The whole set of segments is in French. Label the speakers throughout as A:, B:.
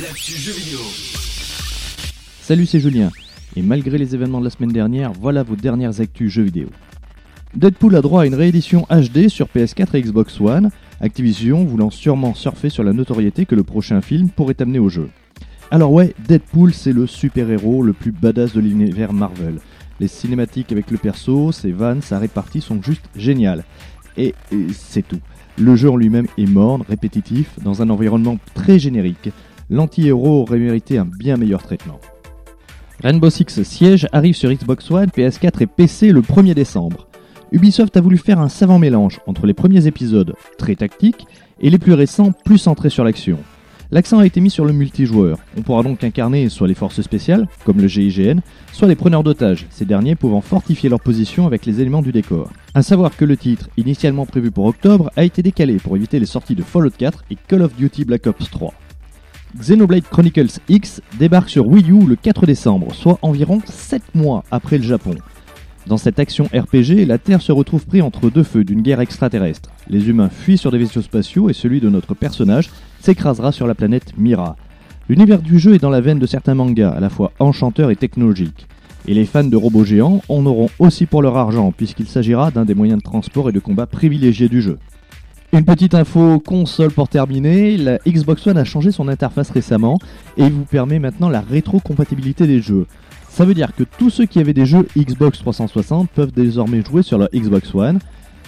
A: l'actu jeu vidéo.
B: Salut, c'est Julien. Et malgré les événements de la semaine dernière, voilà vos dernières actus jeux vidéo. Deadpool a droit à une réédition HD sur PS4 et Xbox One, Activision voulant sûrement surfer sur la notoriété que le prochain film pourrait amener au jeu. Alors ouais, Deadpool c'est le super-héros le plus badass de l'univers Marvel. Les cinématiques avec le perso, ses vannes, sa répartie sont juste géniales. Et, et c'est tout. Le jeu en lui-même est morne, répétitif, dans un environnement très générique. L'anti-héros aurait mérité un bien meilleur traitement. Rainbow Six Siege arrive sur Xbox One, PS4 et PC le 1er décembre. Ubisoft a voulu faire un savant mélange entre les premiers épisodes, très tactiques, et les plus récents, plus centrés sur l'action. L'accent a été mis sur le multijoueur. On pourra donc incarner soit les forces spéciales, comme le GIGN, soit les preneurs d'otages, ces derniers pouvant fortifier leur position avec les éléments du décor. A savoir que le titre, initialement prévu pour octobre, a été décalé pour éviter les sorties de Fallout 4 et Call of Duty Black Ops 3. Xenoblade Chronicles X débarque sur Wii U le 4 décembre, soit environ 7 mois après le Japon. Dans cette action RPG, la Terre se retrouve pris entre deux feux d'une guerre extraterrestre. Les humains fuient sur des vaisseaux spatiaux et celui de notre personnage s'écrasera sur la planète Mira. L'univers du jeu est dans la veine de certains mangas, à la fois enchanteurs et technologiques. Et les fans de robots géants en auront aussi pour leur argent, puisqu'il s'agira d'un des moyens de transport et de combat privilégiés du jeu. Une petite info console pour terminer, la Xbox One a changé son interface récemment et vous permet maintenant la rétrocompatibilité des jeux. Ça veut dire que tous ceux qui avaient des jeux Xbox 360 peuvent désormais jouer sur leur Xbox One,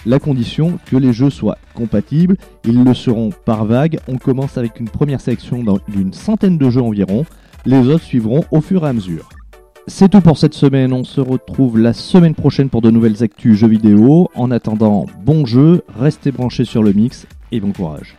B: la condition que les jeux soient compatibles, ils le seront par vague, on commence avec une première sélection d'une centaine de jeux environ, les autres suivront au fur et à mesure. C'est tout pour cette semaine, on se retrouve la semaine prochaine pour de nouvelles actus jeux vidéo. En attendant, bon jeu, restez branchés sur le mix et bon courage.